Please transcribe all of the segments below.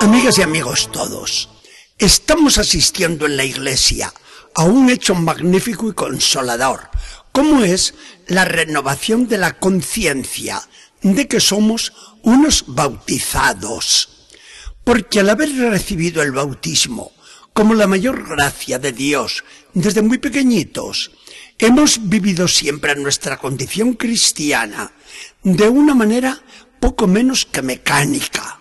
Amigas y amigos todos, estamos asistiendo en la iglesia a un hecho magnífico y consolador, como es la renovación de la conciencia de que somos unos bautizados. Porque al haber recibido el bautismo como la mayor gracia de Dios desde muy pequeñitos, hemos vivido siempre nuestra condición cristiana de una manera poco menos que mecánica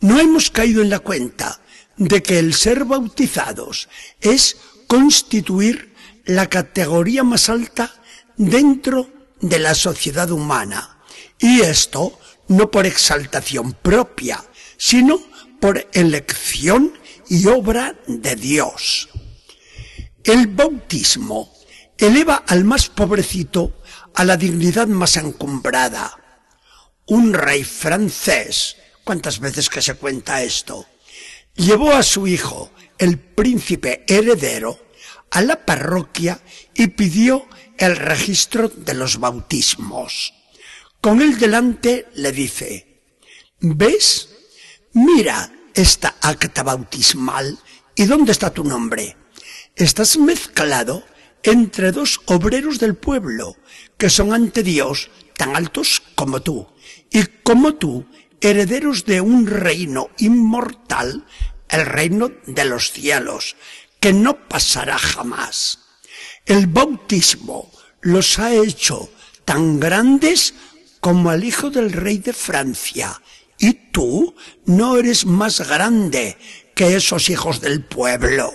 no hemos caído en la cuenta de que el ser bautizados es constituir la categoría más alta dentro de la sociedad humana. Y esto no por exaltación propia, sino por elección y obra de Dios. El bautismo eleva al más pobrecito a la dignidad más encumbrada. Un rey francés ¿Cuántas veces que se cuenta esto? Llevó a su hijo, el príncipe heredero, a la parroquia y pidió el registro de los bautismos. Con él delante le dice, ¿ves? Mira esta acta bautismal y dónde está tu nombre. Estás mezclado entre dos obreros del pueblo, que son ante Dios tan altos como tú, y como tú herederos de un reino inmortal, el reino de los cielos, que no pasará jamás. El bautismo los ha hecho tan grandes como al hijo del rey de Francia, y tú no eres más grande que esos hijos del pueblo.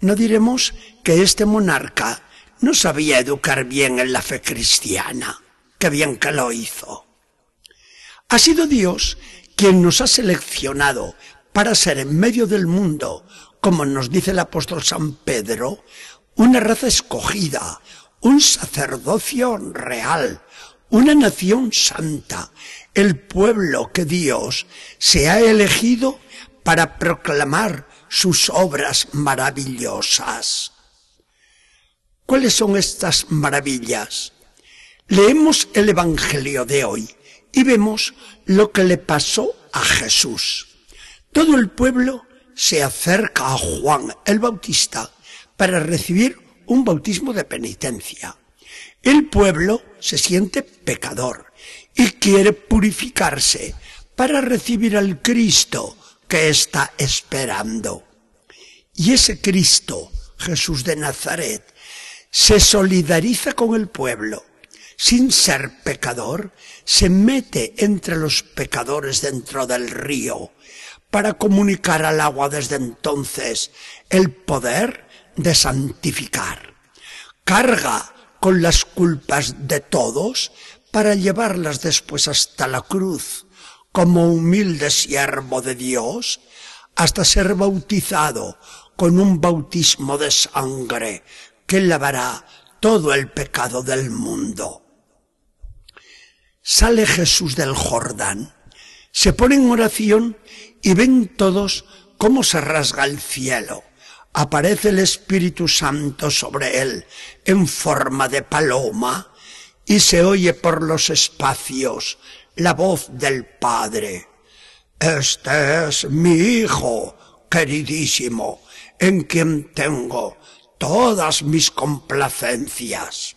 No diremos que este monarca no sabía educar bien en la fe cristiana, que bien que lo hizo. Ha sido Dios quien nos ha seleccionado para ser en medio del mundo, como nos dice el apóstol San Pedro, una raza escogida, un sacerdocio real, una nación santa, el pueblo que Dios se ha elegido para proclamar sus obras maravillosas. ¿Cuáles son estas maravillas? Leemos el Evangelio de hoy y vemos lo que le pasó a Jesús. Todo el pueblo se acerca a Juan el Bautista para recibir un bautismo de penitencia. El pueblo se siente pecador y quiere purificarse para recibir al Cristo que está esperando. Y ese Cristo, Jesús de Nazaret, se solidariza con el pueblo sin ser pecador, se mete entre los pecadores dentro del río para comunicar al agua desde entonces el poder de santificar. Carga con las culpas de todos para llevarlas después hasta la cruz como humilde siervo de Dios hasta ser bautizado con un bautismo de sangre que lavará todo el pecado del mundo. Sale Jesús del Jordán, se pone en oración y ven todos cómo se rasga el cielo. Aparece el Espíritu Santo sobre él en forma de paloma y se oye por los espacios la voz del Padre. Este es mi Hijo queridísimo, en quien tengo todas mis complacencias.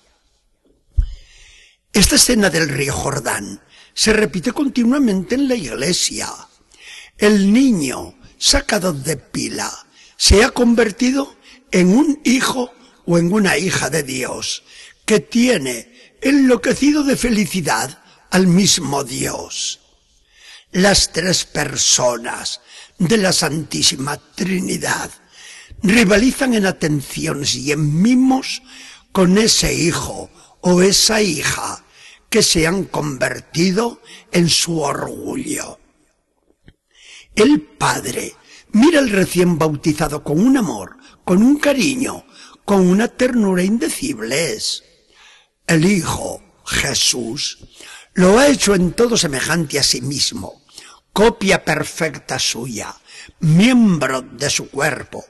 Esta escena del río Jordán se repite continuamente en la iglesia. El niño sacado de pila se ha convertido en un hijo o en una hija de Dios que tiene enloquecido de felicidad al mismo Dios. Las tres personas de la Santísima Trinidad rivalizan en atenciones y en mimos con ese hijo o esa hija que se han convertido en su orgullo. El padre mira al recién bautizado con un amor, con un cariño, con una ternura indecibles. El Hijo, Jesús, lo ha hecho en todo semejante a sí mismo, copia perfecta suya, miembro de su cuerpo,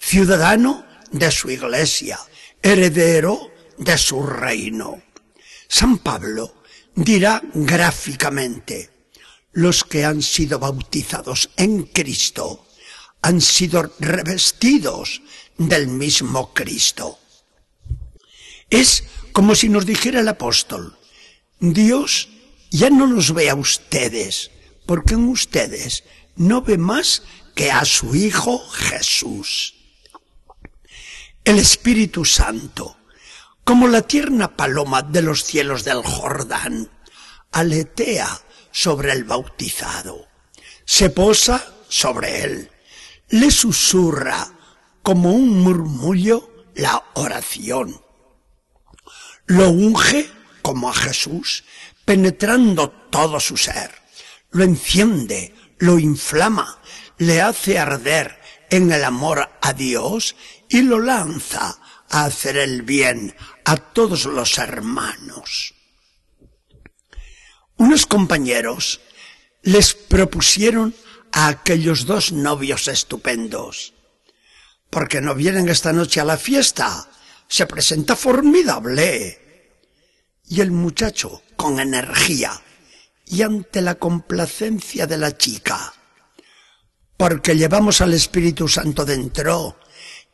ciudadano de su iglesia, heredero de su reino. San Pablo dirá gráficamente, los que han sido bautizados en Cristo han sido revestidos del mismo Cristo. Es como si nos dijera el apóstol, Dios ya no los ve a ustedes, porque en ustedes no ve más que a su Hijo Jesús. El Espíritu Santo, como la tierna paloma de los cielos del Jordán, aletea sobre el bautizado, se posa sobre él, le susurra como un murmullo la oración. Lo unge como a Jesús, penetrando todo su ser. Lo enciende, lo inflama, le hace arder en el amor a Dios y lo lanza a hacer el bien a todos los hermanos. Unos compañeros les propusieron a aquellos dos novios estupendos. porque no vienen esta noche a la fiesta? Se presenta formidable. Y el muchacho, con energía y ante la complacencia de la chica, porque llevamos al Espíritu Santo dentro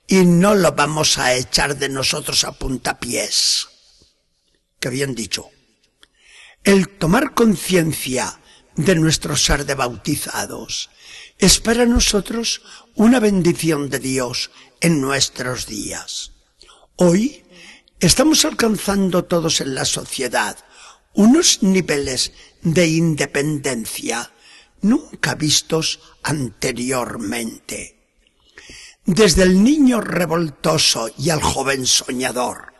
y no lo vamos a echar de nosotros a puntapiés. Qué bien dicho. El tomar conciencia de nuestro ser de bautizados es para nosotros una bendición de Dios en nuestros días. Hoy estamos alcanzando todos en la sociedad unos niveles de independencia nunca vistos anteriormente. Desde el niño revoltoso y el joven soñador,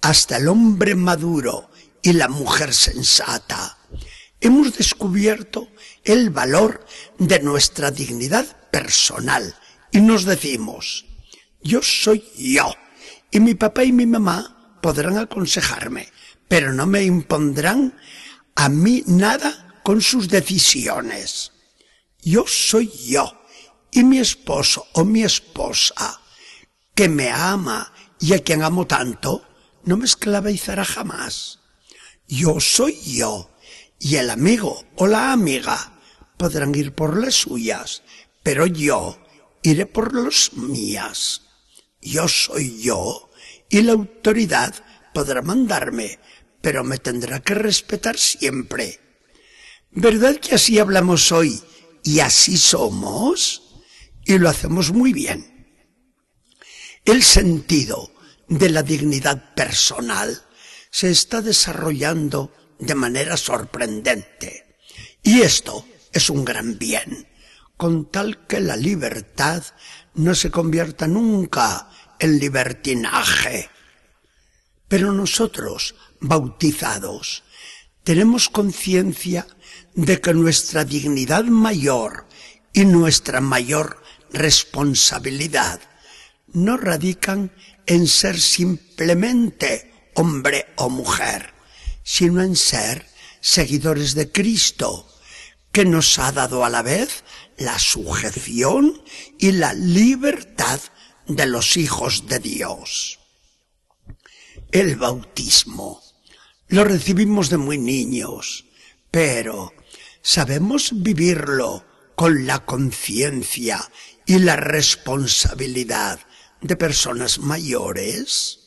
hasta el hombre maduro y la mujer sensata, hemos descubierto el valor de nuestra dignidad personal y nos decimos, yo soy yo y mi papá y mi mamá podrán aconsejarme, pero no me impondrán a mí nada con sus decisiones. Yo soy yo y mi esposo o mi esposa que me ama y a quien amo tanto, no me esclavizará jamás. Yo soy yo y el amigo o la amiga podrán ir por las suyas, pero yo iré por las mías. Yo soy yo y la autoridad podrá mandarme, pero me tendrá que respetar siempre. ¿Verdad que así hablamos hoy y así somos? Y lo hacemos muy bien. El sentido de la dignidad personal se está desarrollando de manera sorprendente. Y esto es un gran bien, con tal que la libertad no se convierta nunca en libertinaje. Pero nosotros, bautizados, tenemos conciencia de que nuestra dignidad mayor y nuestra mayor responsabilidad no radican en ser simplemente hombre o mujer, sino en ser seguidores de Cristo, que nos ha dado a la vez la sujeción y la libertad de los hijos de Dios. El bautismo lo recibimos de muy niños, pero ¿sabemos vivirlo con la conciencia y la responsabilidad de personas mayores?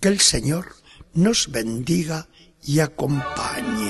Que el Señor nos bendiga y acompañe.